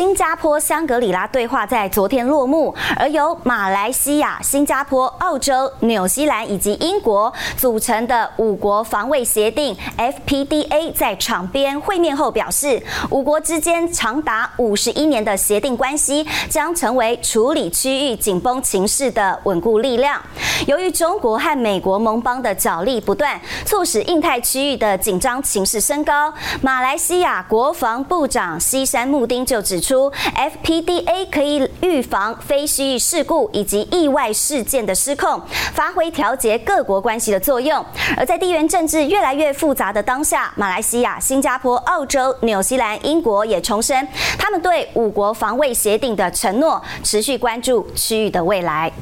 新加坡香格里拉对话在昨天落幕，而由马来西亚、新加坡、澳洲、纽西兰以及英国组成的五国防卫协定 （FPDA） 在场边会面后表示，五国之间长达五十一年的协定关系将成为处理区域紧绷情势的稳固力量。由于中国和美国盟邦的角力不断，促使印太区域的紧张情势升高。马来西亚国防部长西山穆丁就指出。出 FPDA 可以预防非区域事故以及意外事件的失控，发挥调节各国关系的作用。而在地缘政治越来越复杂的当下，马来西亚、新加坡、澳洲、纽西兰、英国也重申他们对五国防卫协定的承诺，持续关注区域的未来。